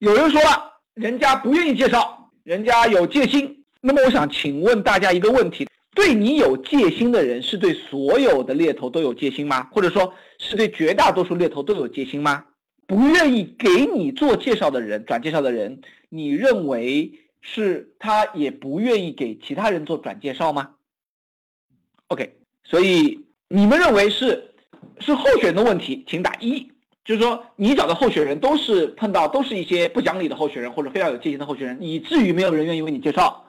有人说了，人家不愿意介绍，人家有戒心。那么我想请问大家一个问题：对你有戒心的人，是对所有的猎头都有戒心吗？或者说是对绝大多数猎头都有戒心吗？不愿意给你做介绍的人，转介绍的人，你认为是他也不愿意给其他人做转介绍吗？OK，所以你们认为是是候选的问题，请打一。就是说，你找的候选人都是碰到都是一些不讲理的候选人，或者非常有戒心的候选人，以至于没有人愿意为你介绍。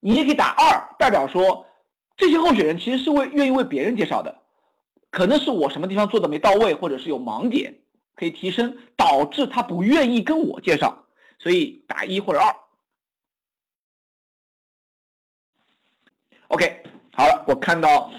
你也可以打二，代表说这些候选人其实是为愿意为别人介绍的，可能是我什么地方做的没到位，或者是有盲点可以提升，导致他不愿意跟我介绍，所以打一或者二。OK，好了，我看到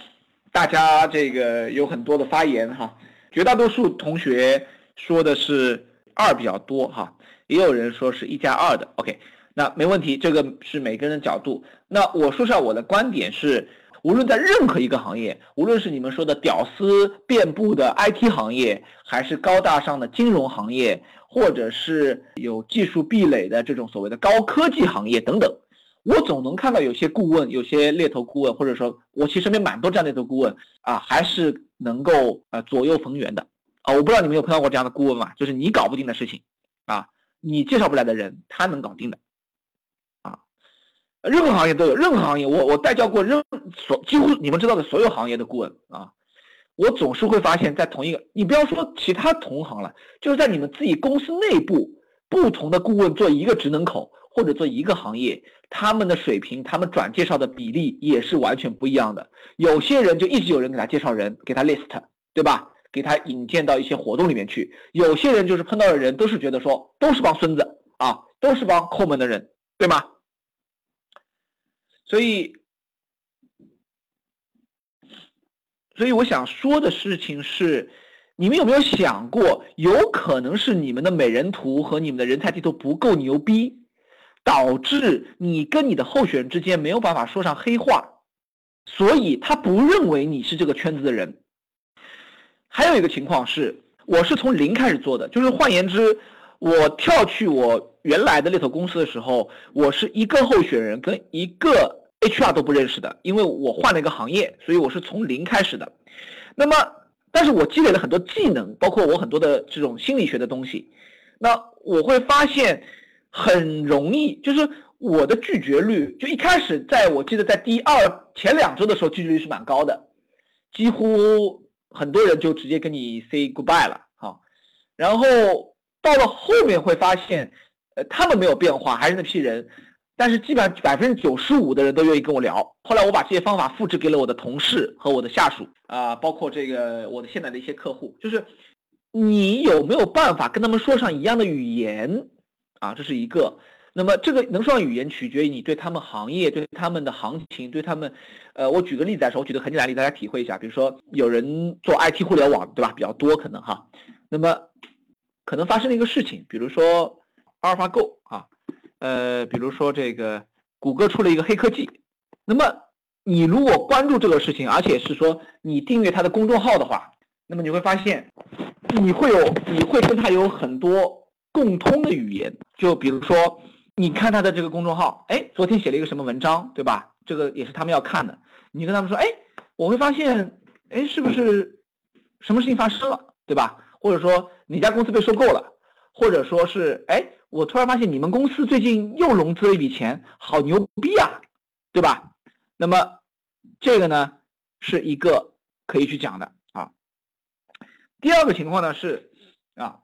大家这个有很多的发言哈。绝大多数同学说的是二比较多哈，也有人说是一加二的。OK，那没问题，这个是每个人的角度。那我说下我的观点是，无论在任何一个行业，无论是你们说的屌丝遍布的 IT 行业，还是高大上的金融行业，或者是有技术壁垒的这种所谓的高科技行业等等，我总能看到有些顾问，有些猎头顾问，或者说我其实身边蛮多这样的猎头顾问啊，还是。能够呃左右逢源的啊，我不知道你们有碰到过这样的顾问吗？就是你搞不定的事情啊，你介绍不来的人，他能搞定的啊。任何行业都有，任何行业我我带教过任所几乎你们知道的所有行业的顾问啊，我总是会发现，在同一个你不要说其他同行了，就是在你们自己公司内部，不同的顾问做一个职能口或者做一个行业。他们的水平，他们转介绍的比例也是完全不一样的。有些人就一直有人给他介绍人，给他 list，对吧？给他引荐到一些活动里面去。有些人就是碰到的人都是觉得说都是帮孙子啊，都是帮抠门的人，对吗？所以，所以我想说的事情是，你们有没有想过，有可能是你们的美人图和你们的人才地图不够牛逼？导致你跟你的候选人之间没有办法说上黑话，所以他不认为你是这个圈子的人。还有一个情况是，我是从零开始做的，就是换言之，我跳去我原来的猎头公司的时候，我是一个候选人跟一个 HR 都不认识的，因为我换了一个行业，所以我是从零开始的。那么，但是我积累了很多技能，包括我很多的这种心理学的东西，那我会发现。很容易，就是我的拒绝率，就一开始在我记得在第二前两周的时候，拒绝率是蛮高的，几乎很多人就直接跟你 say goodbye 了，哈。然后到了后面会发现，呃，他们没有变化，还是那批人，但是基本上百分之九十五的人都愿意跟我聊。后来我把这些方法复制给了我的同事和我的下属啊，包括这个我的现在的一些客户，就是你有没有办法跟他们说上一样的语言？啊，这是一个。那么这个能说上语言，取决于你对他们行业、对他们的行情、对他们，呃，我举个例子来说，我举个很简单例子，大家体会一下。比如说，有人做 IT 互联网，对吧？比较多可能哈。那么可能发生了一个事情，比如说阿尔法 Go 啊，呃，比如说这个谷歌出了一个黑科技。那么你如果关注这个事情，而且是说你订阅他的公众号的话，那么你会发现，你会有，你会跟他有很多。共通的语言，就比如说，你看他的这个公众号，哎，昨天写了一个什么文章，对吧？这个也是他们要看的。你跟他们说，哎，我会发现，哎，是不是什么事情发生了，对吧？或者说，哪家公司被收购了，或者说是，哎，我突然发现你们公司最近又融资了一笔钱，好牛逼啊，对吧？那么这个呢，是一个可以去讲的啊。第二个情况呢是啊。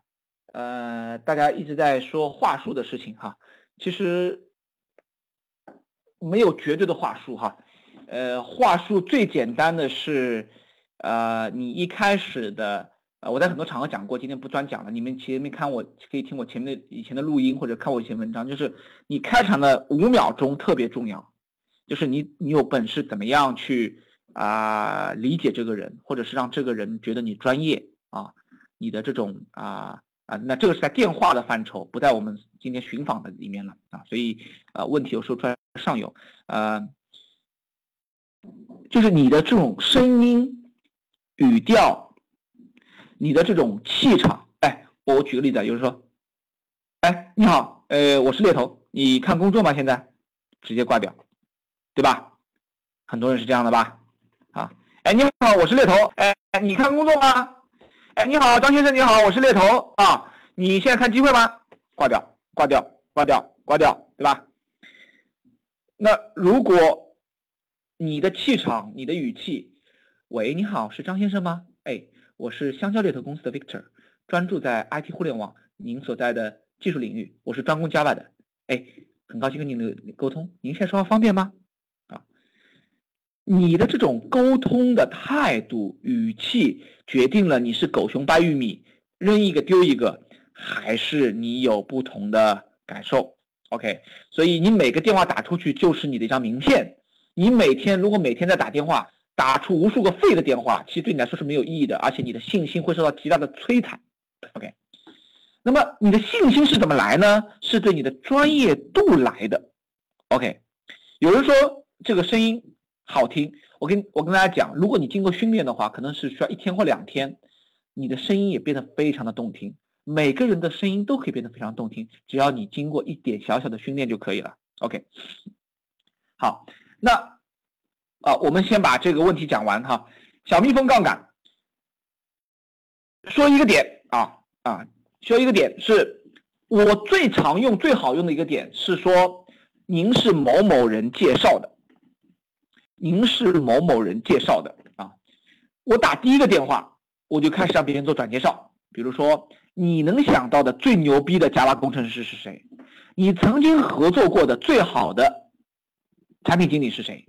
呃，大家一直在说话术的事情哈，其实没有绝对的话术哈。呃，话术最简单的是，呃，你一开始的，呃，我在很多场合讲过，今天不专讲了。你们前面看我可以听我前面的以前的录音或者看我以前文章，就是你开场的五秒钟特别重要，就是你你有本事怎么样去啊理解这个人，或者是让这个人觉得你专业啊，你的这种啊。啊，那这个是在电话的范畴，不在我们今天寻访的里面了啊，所以呃，问题有时候出来上游，呃，就是你的这种声音、语调，你的这种气场，哎，我举个例子，就是说，哎哎，你好，呃，我是猎头，你看工作吗？现在直接挂掉，对吧？很多人是这样的吧？啊，哎，你好，我是猎头，哎，你看工作吗？哎，你好，张先生，你好，我是猎头啊，你现在看机会吗？挂掉，挂掉，挂掉，挂掉，对吧？那如果你的气场、你的语气，喂，你好，是张先生吗？哎，我是香蕉猎头公司的 Victor，专注在 IT 互联网您所在的技术领域，我是专攻 Java 的。哎，很高兴跟您沟通，您现在说话方便吗？你的这种沟通的态度、语气，决定了你是狗熊掰玉米，扔一个丢一个，还是你有不同的感受？OK，所以你每个电话打出去就是你的一张名片。你每天如果每天在打电话。打出无数个废的电话，其实对你来说是没有意义的，而且你的信心会受到极大的摧残。OK，那么你的信心是怎么来呢？是对你的专业度来的。OK，有人说这个声音好听，我跟我跟大家讲，如果你经过训练的话，可能是需要一天或两天，你的声音也变得非常的动听。每个人的声音都可以变得非常动听，只要你经过一点小小的训练就可以了。OK，好，那。啊，我们先把这个问题讲完哈。小蜜蜂杠杆说一个点啊啊，说一个点是我最常用、最好用的一个点是说，您是某某人介绍的，您是某某人介绍的啊。我打第一个电话，我就开始让别人做转介绍，比如说你能想到的最牛逼的 Java 工程师是谁？你曾经合作过的最好的产品经理是谁？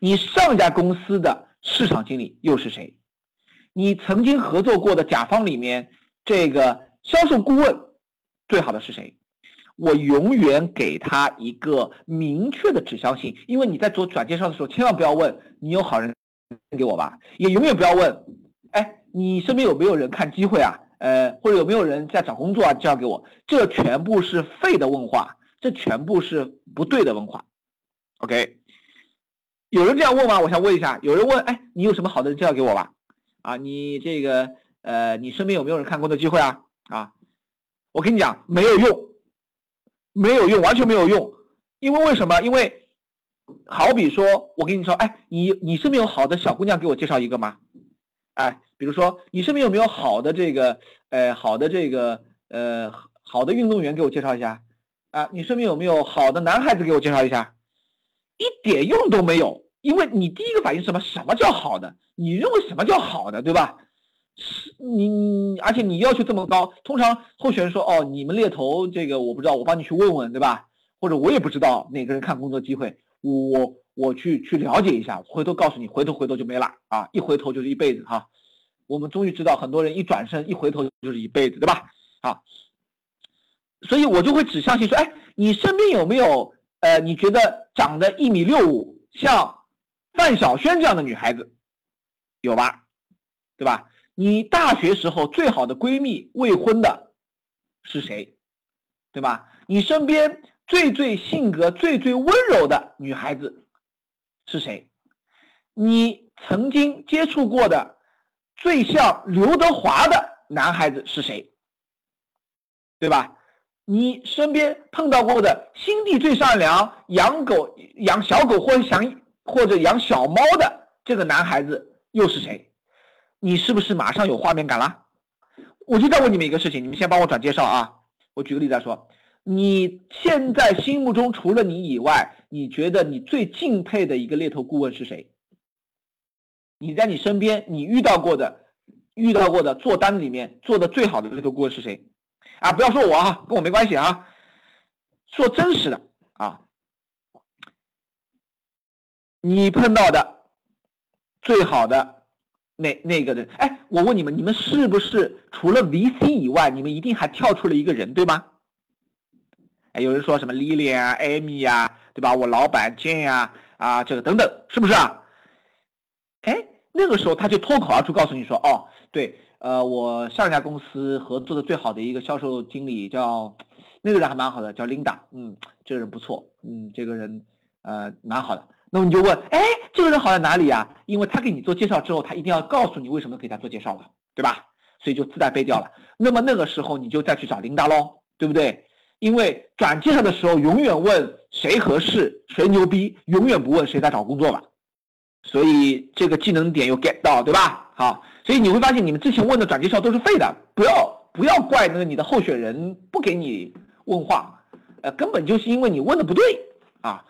你上一家公司的市场经理又是谁？你曾经合作过的甲方里面，这个销售顾问最好的是谁？我永远给他一个明确的指向性，因为你在做转介绍的时候，千万不要问你有好人给我吧，也永远不要问，哎，你身边有没有人看机会啊？呃，或者有没有人在找工作啊？介绍给我，这全部是废的问话，这全部是不对的问话。OK。有人这样问吗？我想问一下，有人问，哎，你有什么好的人介绍给我吧？啊，你这个，呃，你身边有没有人看工作机会啊？啊，我跟你讲，没有用，没有用，完全没有用。因为为什么？因为，好比说，我跟你说，哎，你你身边有好的小姑娘给我介绍一个吗？哎，比如说，你身边有没有好的这个，呃，好的这个，呃，好的运动员给我介绍一下？啊，你身边有没有好的男孩子给我介绍一下？一点用都没有，因为你第一个反应什么？什么叫好的？你认为什么叫好的，对吧？是你，而且你要求这么高，通常候选人说：“哦，你们猎头这个我不知道，我帮你去问问，对吧？”或者我也不知道哪个人看工作机会，我我去去了解一下，回头告诉你，回头回头就没了啊！一回头就是一辈子哈。我们终于知道，很多人一转身一回头就是一辈子，对吧？啊，所以我就会指向性说：“哎，你身边有没有？”呃，你觉得长得一米六五，像范晓萱这样的女孩子有吧？对吧？你大学时候最好的闺蜜未婚的是谁？对吧？你身边最最性格最最温柔的女孩子是谁？你曾经接触过的最像刘德华的男孩子是谁？对吧？你身边碰到过的心地最善良、养狗、养小狗或者想或者养小猫的这个男孩子又是谁？你是不是马上有画面感了？我就再问你们一个事情，你们先帮我转介绍啊。我举个例子来说，你现在心目中除了你以外，你觉得你最敬佩的一个猎头顾问是谁？你在你身边你遇到过的、遇到过的做单里面做的最好的猎头顾问是谁？啊，不要说我啊，跟我没关系啊，说真实的啊，你碰到的最好的那那个人，哎，我问你们，你们是不是除了 VC 以外，你们一定还跳出了一个人，对吗？哎，有人说什么 Lily 啊、Amy 呀，对吧？我老板 Jane 呀，啊，这个等等，是不是啊？哎，那个时候他就脱口而出告诉你说，哦，对。呃，我上一家公司合作的最好的一个销售经理叫，那个人还蛮好的，叫 Linda，嗯，这个人不错，嗯，这个人呃蛮好的。那么你就问，哎，这个人好在哪里呀？因为他给你做介绍之后，他一定要告诉你为什么给他做介绍了，对吧？所以就自带背调了。那么那个时候你就再去找琳达喽，对不对？因为转介绍的时候永远问谁合适，谁牛逼，永远不问谁在找工作吧。所以这个技能点又 get 到，对吧？好，所以你会发现你们之前问的转介绍都是废的，不要不要怪那个你的候选人不给你问话，呃，根本就是因为你问的不对啊。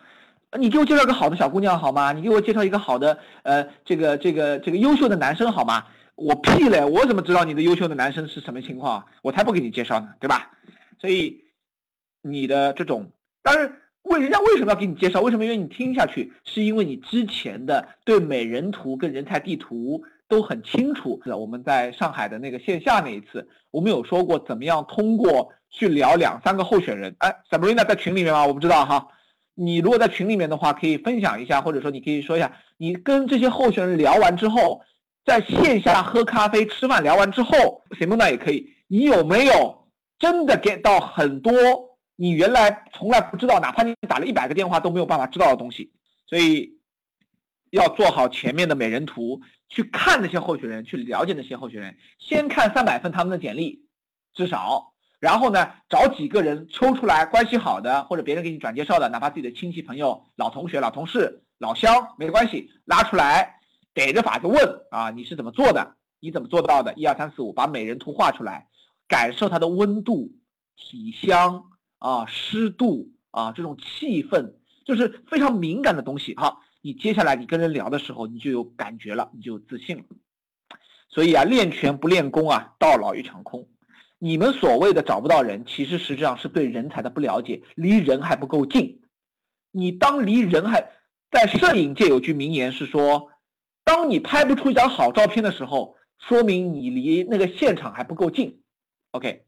你给我介绍个好的小姑娘好吗？你给我介绍一个好的呃这个这个这个优秀的男生好吗？我屁嘞，我怎么知道你的优秀的男生是什么情况？我才不给你介绍呢，对吧？所以你的这种，当然。为人家为什么要给你介绍？为什么愿意听下去？是因为你之前的对美人图跟人才地图都很清楚。我们在上海的那个线下那一次，我们有说过怎么样通过去聊两三个候选人。哎，Sabrina 在群里面吗？我不知道哈。你如果在群里面的话，可以分享一下，或者说你可以说一下，你跟这些候选人聊完之后，在线下喝咖啡、吃饭聊完之后，Sabrina 也可以，你有没有真的 get 到很多？你原来从来不知道，哪怕你打了一百个电话都没有办法知道的东西，所以要做好前面的美人图，去看那些候选人，去了解那些候选人。先看三百份他们的简历，至少，然后呢，找几个人抽出来关系好的，或者别人给你转介绍的，哪怕自己的亲戚朋友、老同学、老同事、老乡没关系，拉出来，逮着法子问啊，你是怎么做的？你怎么做到的？一二三四五，把美人图画出来，感受它的？温度、体香。啊，湿度啊，这种气氛就是非常敏感的？东西。好，你接下来你跟人聊的？时候，你就有感觉了，你就有自信了。所以啊，练拳不练功啊，到老一场空。你们所谓的找不到人，其实实际上是对人才的不了解，离人还不够近。你当离人还在摄影界有句名言是说，当你拍不出一张好照片的时候，说明你离那个现场还不够近。OK，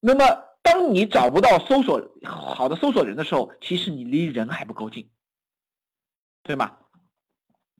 那么。当你找不到搜索好的搜索人的时候，其实你离人还不够近，对吗？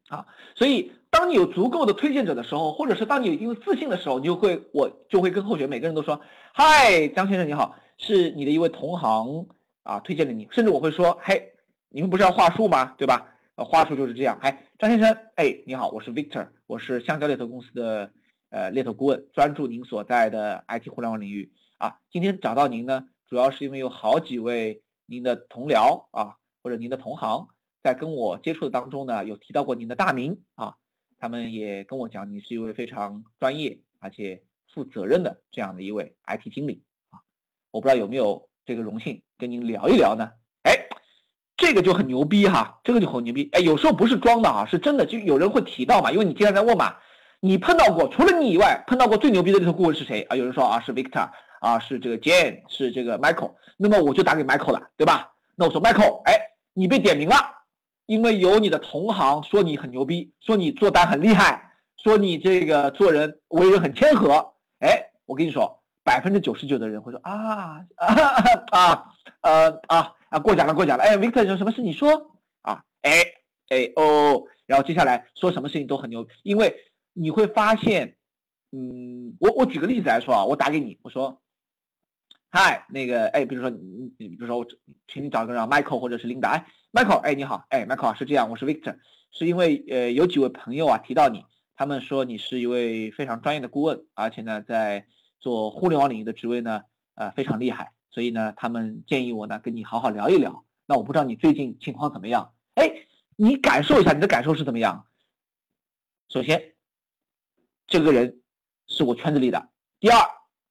啊，所以当你有足够的推荐者的时候，或者是当你有一定的自信的时候，你就会我就会跟候选每个人都说：“嗨，张先生你好，是你的一位同行啊推荐的你。”甚至我会说：“嘿，你们不是要话术吗？对吧？呃，话术就是这样。哎，张先生，哎，你好，我是 Victor，我是香蕉猎头公司的呃猎头顾问，专注您所在的 IT 互联网领域。”啊，今天找到您呢，主要是因为有好几位您的同僚啊，或者您的同行，在跟我接触的当中呢，有提到过您的大名啊，他们也跟我讲，你是一位非常专业而且负责任的这样的一位 IT 经理啊，我不知道有没有这个荣幸跟您聊一聊呢？哎，这个就很牛逼哈，这个就很牛逼，哎，有时候不是装的啊，是真的，就有人会提到嘛，因为你经常在问嘛，你碰到过除了你以外，碰到过最牛逼的这个顾问是谁啊？有人说啊，是 Victor。啊，是这个 Jane，是这个 Michael，那么我就打给 Michael 了，对吧？那我说 Michael，哎，你被点名了，因为有你的同行说你很牛逼，说你做单很厉害，说你这个做人为人很谦和，哎，我跟你说，百分之九十九的人会说啊啊啊呃啊啊过奖了过奖了，哎，Victor 有什么事你说啊，哎哎哦，然后接下来说什么事情都很牛，因为你会发现，嗯，我我举个例子来说啊，我打给你，我说。嗨，那个，哎，比如说你，你比如说我，请你找个人，Michael 或者是 Linda，哎，Michael，哎，你好，哎，Michael 是这样，我是 Victor，是因为呃有几位朋友啊提到你，他们说你是一位非常专业的顾问，而且呢在做互联网领域的职位呢，呃非常厉害，所以呢他们建议我呢跟你好好聊一聊。那我不知道你最近情况怎么样？哎，你感受一下你的感受是怎么样？首先，这个人是我圈子里的，第二，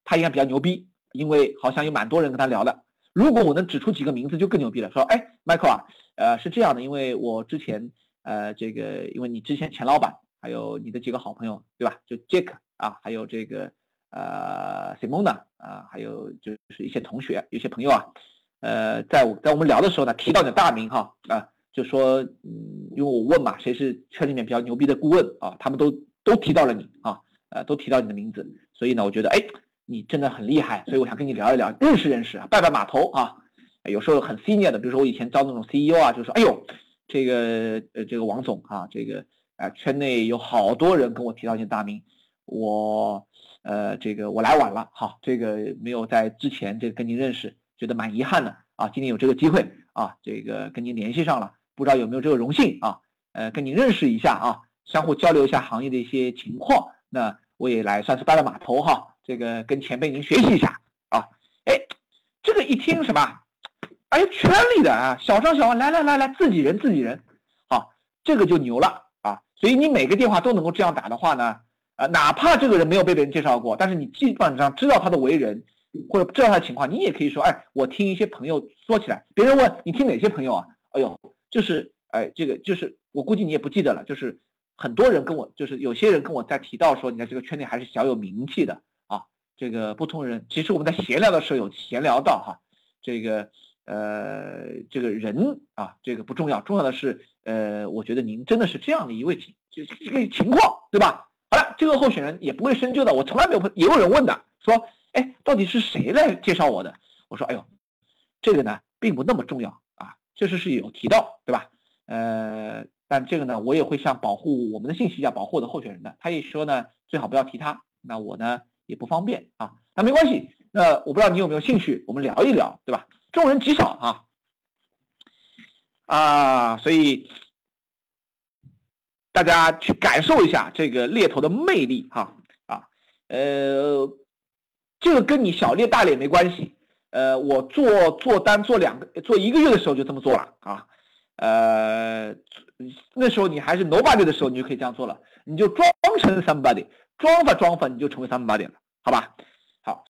他应该比较牛逼。因为好像有蛮多人跟他聊的，如果我能指出几个名字就更牛逼了。说，哎，Michael 啊，呃，是这样的，因为我之前，呃，这个，因为你之前前老板，还有你的几个好朋友，对吧？就 Jack 啊，还有这个，呃，Simona 啊，还有就是一些同学，有些朋友啊，呃，在我在我们聊的时候呢，提到你的大名哈，啊，就说，嗯，因为我问嘛，谁是圈里面比较牛逼的顾问啊？他们都都提到了你啊，呃，都提到你的名字，所以呢，我觉得，哎。你真的很厉害，所以我想跟你聊一聊，认识认识啊，拜拜码头啊。有时候很 senior 的，比如说我以前招那种 CEO 啊，就说，哎呦，这个呃这个王总啊，这个啊圈内有好多人跟我提到一些大名，我呃这个我来晚了，好，这个没有在之前这个跟您认识，觉得蛮遗憾的啊。今天有这个机会啊，这个跟您联系上了，不知道有没有这个荣幸啊？呃，跟您认识一下啊，相互交流一下行业的一些情况，那我也来算是拜了码头哈。这个跟前辈您学习一下啊，哎，这个一听什么，哎，圈里的啊，小张小王，来来来来，自己人自己人，好，这个就牛了啊。所以你每个电话都能够这样打的话呢，啊，哪怕这个人没有被别人介绍过，但是你基本上知道他的为人或者知道他的情况，你也可以说，哎，我听一些朋友说起来，别人问你听哪些朋友啊？哎呦，就是哎，这个就是我估计你也不记得了，就是很多人跟我，就是有些人跟我在提到说，你在这个圈内还是小有名气的。这个不同人，其实我们在闲聊的时候有闲聊到哈，这个呃，这个人啊，这个不重要，重要的是呃，我觉得您真的是这样的一位情，就这个情况，对吧？好了，这个候选人也不会深究的，我从来没有问，也有人问的，说，哎，到底是谁来介绍我的？我说，哎呦，这个呢，并不那么重要啊，确实是有提到，对吧？呃，但这个呢，我也会像保护我们的信息一样保护我的候选人的，他一说呢，最好不要提他，那我呢？也不方便啊，那没关系。那我不知道你有没有兴趣，我们聊一聊，对吧？众人极少啊，啊，所以大家去感受一下这个猎头的魅力哈啊，呃，这个跟你小猎大猎没关系。呃，我做做单做两个做一个月的时候就这么做了啊，呃，那时候你还是 nobody 的时候，你就可以这样做了，你就装成 somebody。装法装法，你就成为三八点了，好吧？好，